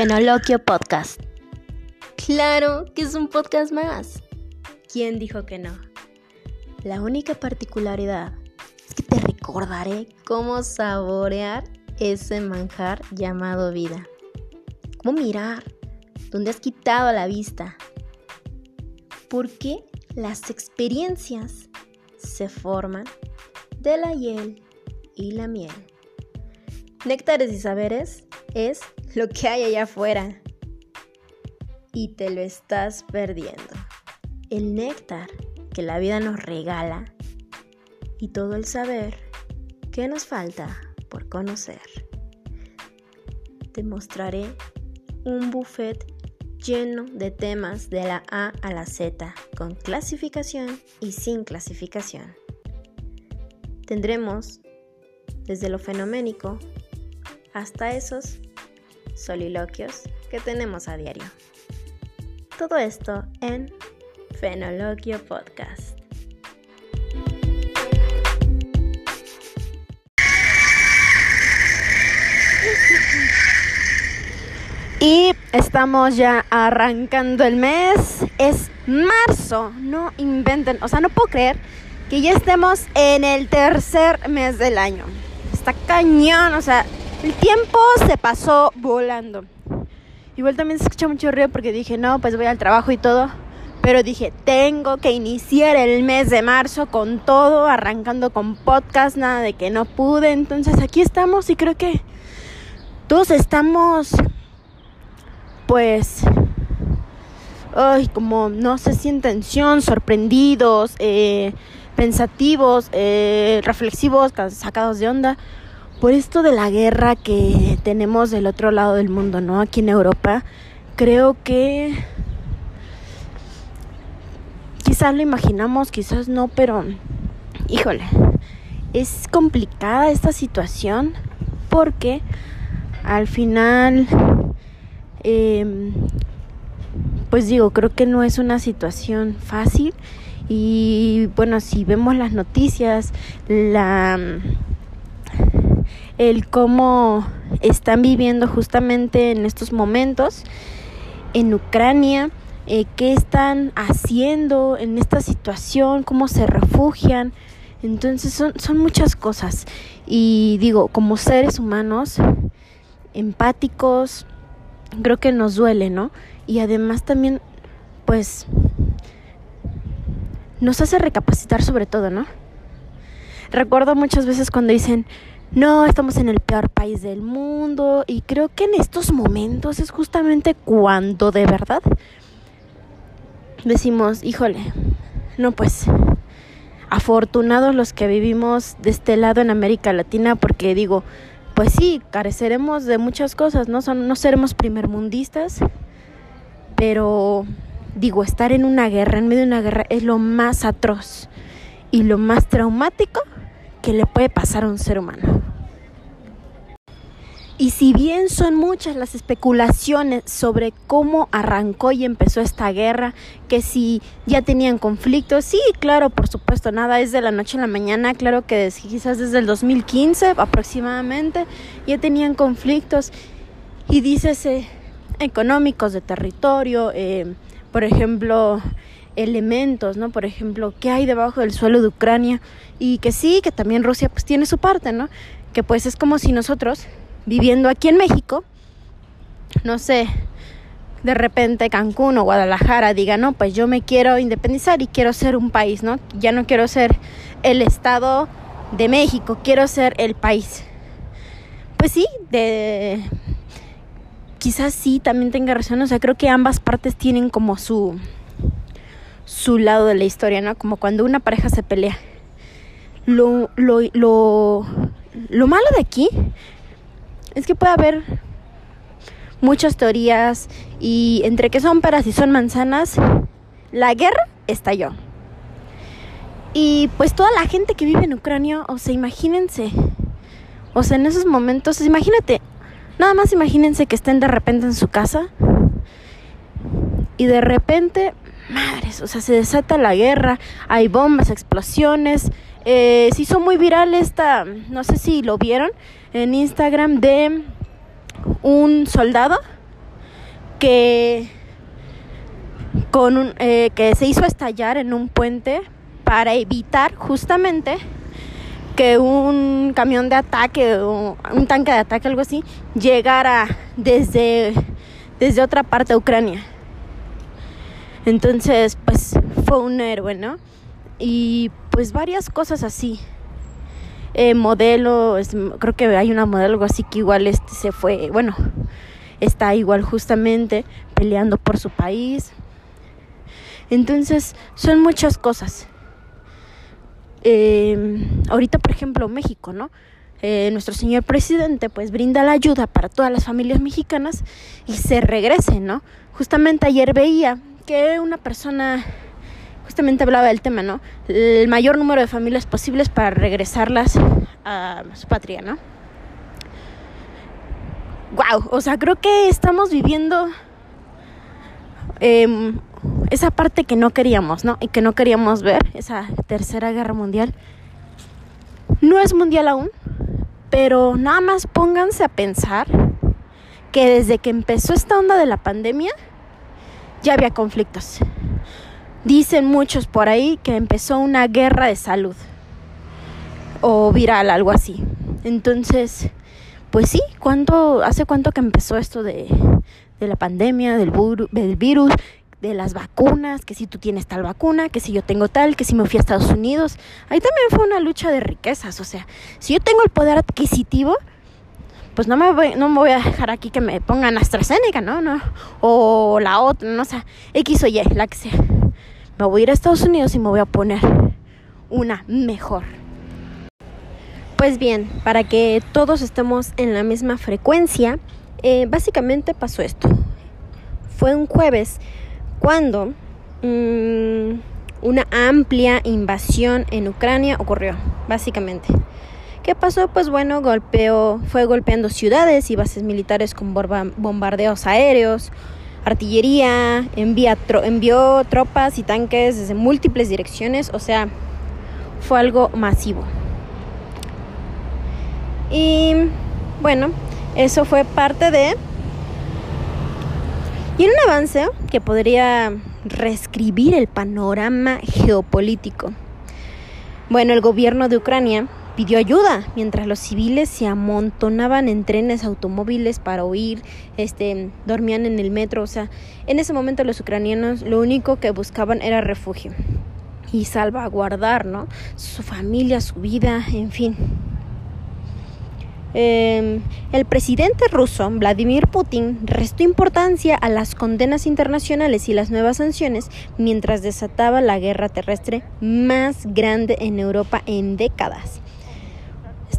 Fenoloquio Podcast. Claro que es un podcast más. ¿Quién dijo que no? La única particularidad es que te recordaré cómo saborear ese manjar llamado vida. Cómo mirar donde has quitado la vista. Porque las experiencias se forman de la hiel y la miel. Néctares y saberes es lo que hay allá afuera y te lo estás perdiendo. El néctar que la vida nos regala y todo el saber que nos falta por conocer. Te mostraré un buffet lleno de temas de la A a la Z, con clasificación y sin clasificación. Tendremos desde lo fenoménico hasta esos soliloquios que tenemos a diario. Todo esto en Fenoloquio Podcast. Y estamos ya arrancando el mes. Es marzo. No inventen. O sea, no puedo creer que ya estemos en el tercer mes del año. Está cañón. O sea, el tiempo se pasó volando. Igual también se escucha mucho ruido porque dije, no, pues voy al trabajo y todo. Pero dije, tengo que iniciar el mes de marzo con todo, arrancando con podcast, nada de que no pude. Entonces aquí estamos y creo que todos estamos, pues, ay, como no sé si en tensión, sorprendidos, eh, pensativos, eh, reflexivos, sacados de onda por esto de la guerra que tenemos del otro lado del mundo, ¿no? Aquí en Europa, creo que quizás lo imaginamos, quizás no, pero híjole, es complicada esta situación porque al final, em, pues digo, creo que no es una situación fácil y bueno, si vemos las noticias, la el cómo están viviendo justamente en estos momentos en Ucrania, eh, qué están haciendo en esta situación, cómo se refugian. Entonces son, son muchas cosas. Y digo, como seres humanos, empáticos, creo que nos duele, ¿no? Y además también, pues, nos hace recapacitar sobre todo, ¿no? Recuerdo muchas veces cuando dicen, no, estamos en el peor país del mundo y creo que en estos momentos es justamente cuando de verdad decimos, híjole, no pues, afortunados los que vivimos de este lado en América Latina porque digo, pues sí, careceremos de muchas cosas, ¿no? Son, no seremos primermundistas, pero digo, estar en una guerra, en medio de una guerra, es lo más atroz y lo más traumático que le puede pasar a un ser humano. Y si bien son muchas las especulaciones sobre cómo arrancó y empezó esta guerra, que si ya tenían conflictos, sí, claro, por supuesto, nada es de la noche a la mañana, claro que quizás desde el 2015 aproximadamente ya tenían conflictos y dícese económicos de territorio, eh, por ejemplo, elementos, ¿no? Por ejemplo, ¿qué hay debajo del suelo de Ucrania? Y que sí, que también Rusia pues tiene su parte, ¿no? Que pues es como si nosotros, viviendo aquí en México, no sé, de repente Cancún o Guadalajara diga, no, pues yo me quiero independizar y quiero ser un país, ¿no? Ya no quiero ser el Estado de México, quiero ser el país. Pues sí, de... Quizás sí, también tenga razón, o sea, creo que ambas partes tienen como su su lado de la historia, ¿no? Como cuando una pareja se pelea. Lo, lo, lo, lo malo de aquí es que puede haber muchas teorías y entre que son peras y son manzanas, la guerra estalló. Y pues toda la gente que vive en Ucrania, o sea, imagínense, o sea, en esos momentos, imagínate, nada más imagínense que estén de repente en su casa y de repente madres, o sea, se desata la guerra, hay bombas, explosiones. Eh, se hizo muy viral esta, no sé si lo vieron, en Instagram de un soldado que, con un, eh, que se hizo estallar en un puente para evitar justamente que un camión de ataque o un tanque de ataque, algo así, llegara desde, desde otra parte de Ucrania. Entonces, pues fue un héroe, ¿no? Y pues varias cosas así. Eh, modelo, creo que hay una modelo algo así que igual este se fue, bueno, está igual justamente peleando por su país. Entonces, son muchas cosas. Eh, ahorita, por ejemplo, México, ¿no? Eh, nuestro señor presidente pues brinda la ayuda para todas las familias mexicanas y se regresen, ¿no? Justamente ayer veía que una persona justamente hablaba del tema, ¿no? El mayor número de familias posibles para regresarlas a su patria, ¿no? Wow, o sea, creo que estamos viviendo eh, esa parte que no queríamos, ¿no? Y que no queríamos ver, esa tercera guerra mundial. No es mundial aún, pero nada más pónganse a pensar que desde que empezó esta onda de la pandemia, ya había conflictos. Dicen muchos por ahí que empezó una guerra de salud o viral, algo así. Entonces, pues sí, ¿cuánto, ¿hace cuánto que empezó esto de, de la pandemia, del, del virus? de las vacunas, que si tú tienes tal vacuna, que si yo tengo tal, que si me fui a Estados Unidos. Ahí también fue una lucha de riquezas, o sea, si yo tengo el poder adquisitivo, pues no me voy, no me voy a dejar aquí que me pongan AstraZeneca, ¿no? no O la otra, no o sea, X o Y, la que sea. Me voy a ir a Estados Unidos y me voy a poner una mejor. Pues bien, para que todos estemos en la misma frecuencia, eh, básicamente pasó esto. Fue un jueves cuando mm, una amplia invasión en Ucrania ocurrió, básicamente. ¿Qué pasó? Pues bueno, golpeó, fue golpeando ciudades y bases militares con bombardeos aéreos, artillería, envió tropas y tanques desde múltiples direcciones, o sea, fue algo masivo. Y bueno, eso fue parte de y en un avance que podría reescribir el panorama geopolítico. Bueno, el gobierno de Ucrania pidió ayuda mientras los civiles se amontonaban en trenes automóviles para huir, este, dormían en el metro, o sea, en ese momento los ucranianos lo único que buscaban era refugio y salvaguardar, ¿no? Su familia, su vida, en fin. Em, el presidente ruso, Vladimir Putin, restó importancia a las condenas internacionales y las nuevas sanciones mientras desataba la guerra terrestre más grande en Europa en décadas.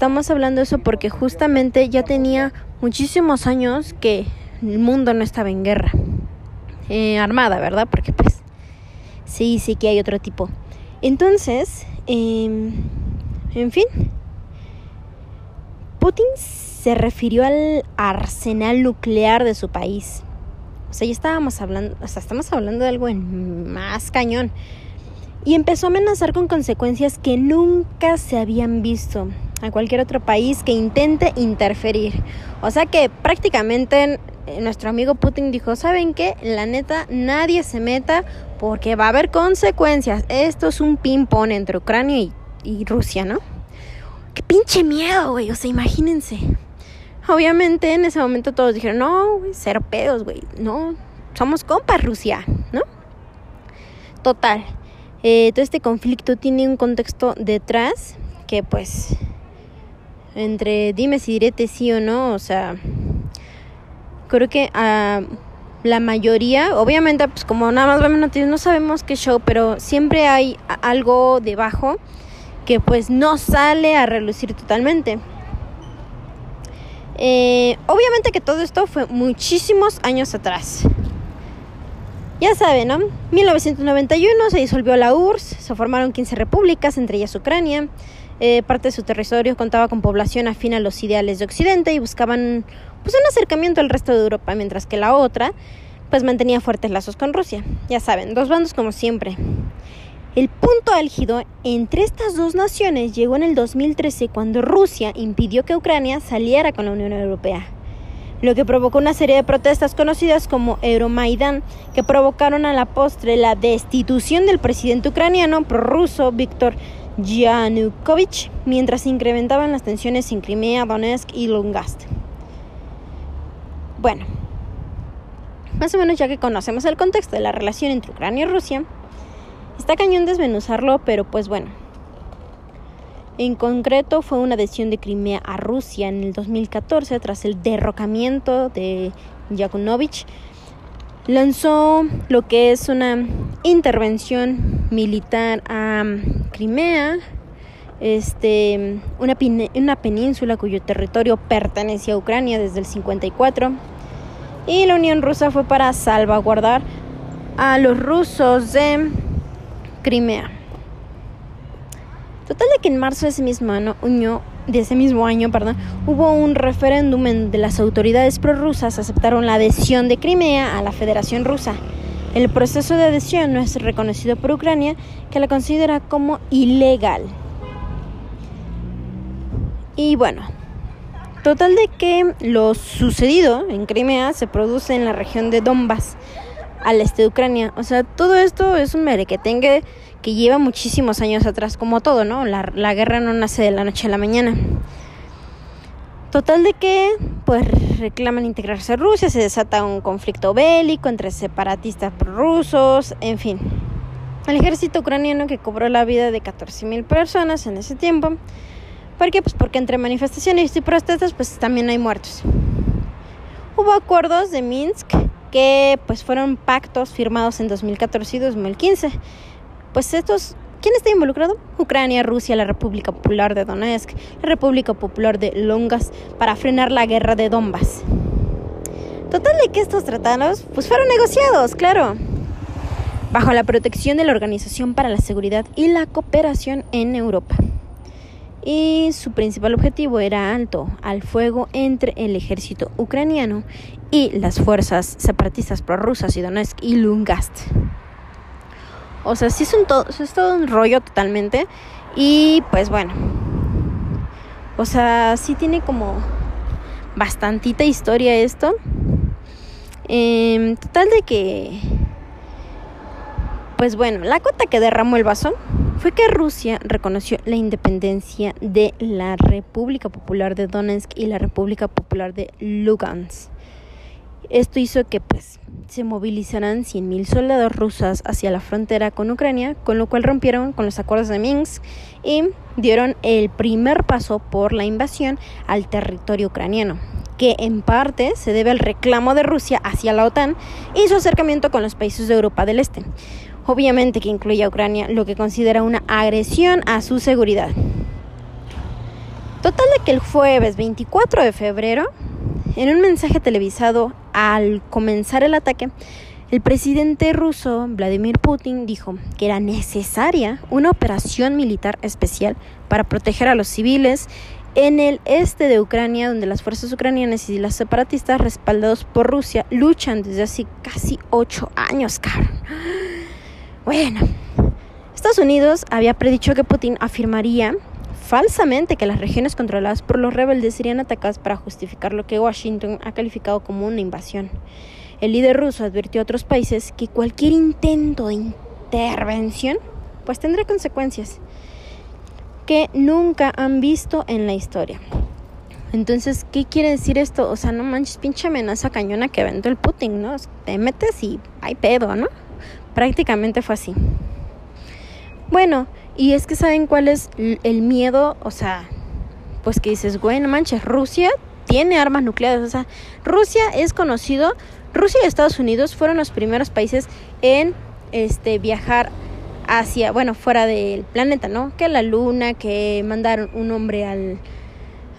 Estamos hablando eso porque justamente ya tenía muchísimos años que el mundo no estaba en guerra. Eh, armada, ¿verdad? Porque pues sí, sí que hay otro tipo. Entonces, em, en fin, Putin se refirió al arsenal nuclear de su país. O sea, ya estábamos hablando, o sea, estamos hablando de algo en más cañón. Y empezó a amenazar con consecuencias que nunca se habían visto a cualquier otro país que intente interferir. O sea que prácticamente nuestro amigo Putin dijo, ¿saben qué? La neta, nadie se meta porque va a haber consecuencias. Esto es un ping-pong entre Ucrania y, y Rusia, ¿no? qué pinche miedo, güey. O sea, imagínense. Obviamente en ese momento todos dijeron, no, güey, cero pedos, güey. No, somos compas, Rusia, ¿no? Total. Eh, todo este conflicto tiene un contexto detrás que pues entre dime si direte sí o no, o sea, creo que a la mayoría, obviamente pues como nada más vemos no sabemos qué show, pero siempre hay algo debajo que pues no sale a relucir totalmente. Eh, obviamente que todo esto fue muchísimos años atrás. Ya saben, ¿no? 1991 se disolvió la URSS, se formaron 15 repúblicas, entre ellas Ucrania. Eh, parte de su territorio contaba con población afín a los ideales de Occidente y buscaban pues un acercamiento al resto de Europa, mientras que la otra pues mantenía fuertes lazos con Rusia. Ya saben, dos bandos como siempre. El punto álgido entre estas dos naciones llegó en el 2013 cuando Rusia impidió que Ucrania saliera con la Unión Europea. lo que provocó una serie de protestas conocidas como Euromaidan, que provocaron a la postre la destitución del presidente ucraniano prorruso Víctor Yanukovych, mientras se incrementaban las tensiones en Crimea, Donetsk y Lugansk. Bueno, más o menos ya que conocemos el contexto de la relación entre Ucrania y Rusia, está cañón desmenuzarlo, pero pues bueno. En concreto fue una adhesión de Crimea a Rusia en el 2014 tras el derrocamiento de Yakunovich. Lanzó lo que es una intervención militar a Crimea, este, una, una península cuyo territorio pertenecía a Ucrania desde el 54 y la Unión Rusa fue para salvaguardar a los rusos de Crimea. Total de que en marzo de ese mismo año, de ese mismo año perdón, hubo un referéndum en donde las autoridades prorrusas aceptaron la adhesión de Crimea a la Federación Rusa. El proceso de adhesión no es reconocido por Ucrania, que la considera como ilegal. Y bueno, Total de que lo sucedido en Crimea se produce en la región de Donbass, al este de Ucrania. O sea, todo esto es un merequetengue que lleva muchísimos años atrás, como todo, ¿no? La, la guerra no nace de la noche a la mañana. Total de que, pues, reclaman integrarse a Rusia, se desata un conflicto bélico entre separatistas rusos, en fin. El ejército ucraniano que cobró la vida de 14.000 personas en ese tiempo ¿Por qué? Pues porque entre manifestaciones y protestas pues también hay muertos. Hubo acuerdos de Minsk que pues fueron pactos firmados en 2014 y 2015. Pues estos, ¿quién está involucrado? Ucrania, Rusia, la República Popular de Donetsk, la República Popular de Longas para frenar la guerra de Donbass. Total de que estos tratados pues fueron negociados, claro, bajo la protección de la Organización para la Seguridad y la Cooperación en Europa y su principal objetivo era alto al fuego entre el ejército ucraniano y las fuerzas separatistas prorrusas y Donetsk y Lungast. O sea, sí es, un todo, un rollo totalmente. Y pues bueno. O sea, sí tiene como bastantita historia esto. Eh, total de que... Pues bueno, la cota que derramó el vaso fue que Rusia reconoció la independencia de la República Popular de Donetsk y la República Popular de Lugansk. Esto hizo que pues se movilizaran 100.000 soldados rusos hacia la frontera con Ucrania, con lo cual rompieron con los acuerdos de Minsk y dieron el primer paso por la invasión al territorio ucraniano, que en parte se debe al reclamo de Rusia hacia la OTAN y su acercamiento con los países de Europa del Este obviamente que incluye a Ucrania, lo que considera una agresión a su seguridad. Total de que el jueves 24 de febrero, en un mensaje televisado al comenzar el ataque, el presidente ruso Vladimir Putin dijo que era necesaria una operación militar especial para proteger a los civiles en el este de Ucrania, donde las fuerzas ucranianas y las separatistas respaldados por Rusia luchan desde hace casi ocho años, cabrón. Bueno, Estados Unidos había predicho que Putin afirmaría falsamente que las regiones controladas por los rebeldes serían atacadas para justificar lo que Washington ha calificado como una invasión. El líder ruso advirtió a otros países que cualquier intento de intervención pues tendrá consecuencias que nunca han visto en la historia. Entonces, ¿qué quiere decir esto? O sea, no manches, pinche amenaza cañona que aventó el Putin, ¿no? Te metes y hay pedo, ¿no? Prácticamente fue así. Bueno, y es que saben cuál es el miedo, o sea, pues que dices, güey, no manches, Rusia tiene armas nucleares, o sea, Rusia es conocido, Rusia y Estados Unidos fueron los primeros países en este viajar hacia, bueno, fuera del planeta, ¿no? Que la luna, que mandaron un hombre al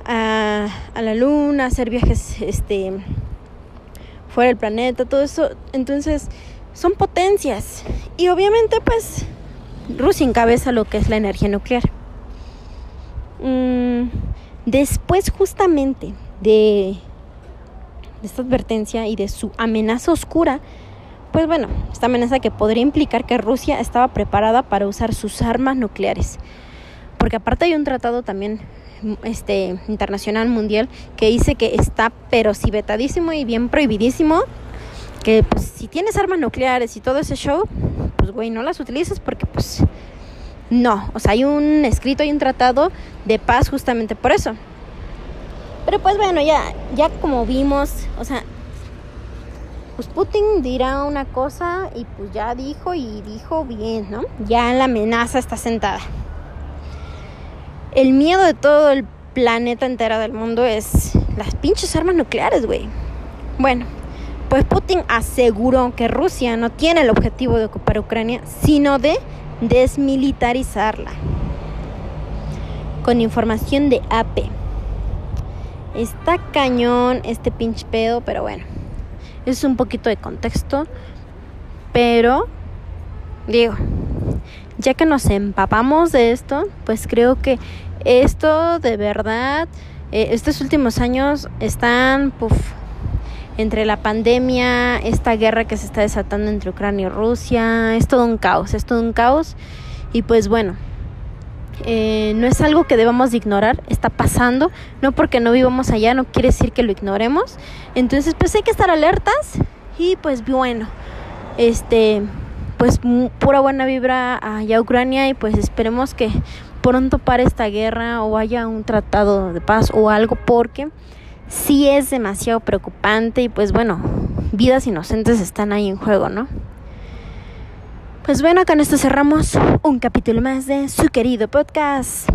a, a la luna, hacer viajes este fuera del planeta, todo eso. Entonces, son potencias. Y obviamente pues Rusia encabeza lo que es la energía nuclear. Mm, después justamente de, esta advertencia y de su amenaza oscura, pues bueno, esta amenaza que podría implicar que Rusia estaba preparada para usar sus armas nucleares. porque aparte hay un tratado también este internacional mundial que dice que está pero si vetadísimo y bien prohibidísimo que pues si tienes armas nucleares y todo ese show pues güey no las utilices porque pues no o sea hay un escrito hay un tratado de paz justamente por eso pero pues bueno ya ya como vimos o sea pues Putin dirá una cosa y pues ya dijo y dijo bien, ¿no? Ya la amenaza está sentada. El miedo de todo el planeta entero del mundo es las pinches armas nucleares, güey. Bueno, pues Putin aseguró que Rusia no tiene el objetivo de ocupar Ucrania, sino de desmilitarizarla. Con información de AP. Está cañón este pinche pedo, pero bueno es un poquito de contexto, pero digo, ya que nos empapamos de esto, pues creo que esto de verdad, eh, estos últimos años están, puff, entre la pandemia, esta guerra que se está desatando entre Ucrania y Rusia, es todo un caos, es todo un caos. Y pues bueno, eh, no es algo que debamos de ignorar, está pasando, no porque no vivamos allá, no quiere decir que lo ignoremos. Entonces, pues hay que estar alertas y pues bueno, este, pues pura buena vibra allá Ucrania y pues esperemos que pronto pare esta guerra o haya un tratado de paz o algo porque sí es demasiado preocupante y pues bueno, vidas inocentes están ahí en juego, ¿no? Pues bueno, con esto cerramos un capítulo más de su querido podcast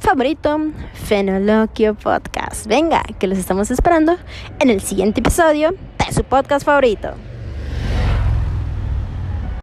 favorito, Fenoloquio Podcast. Venga, que los estamos esperando en el siguiente episodio de su podcast favorito.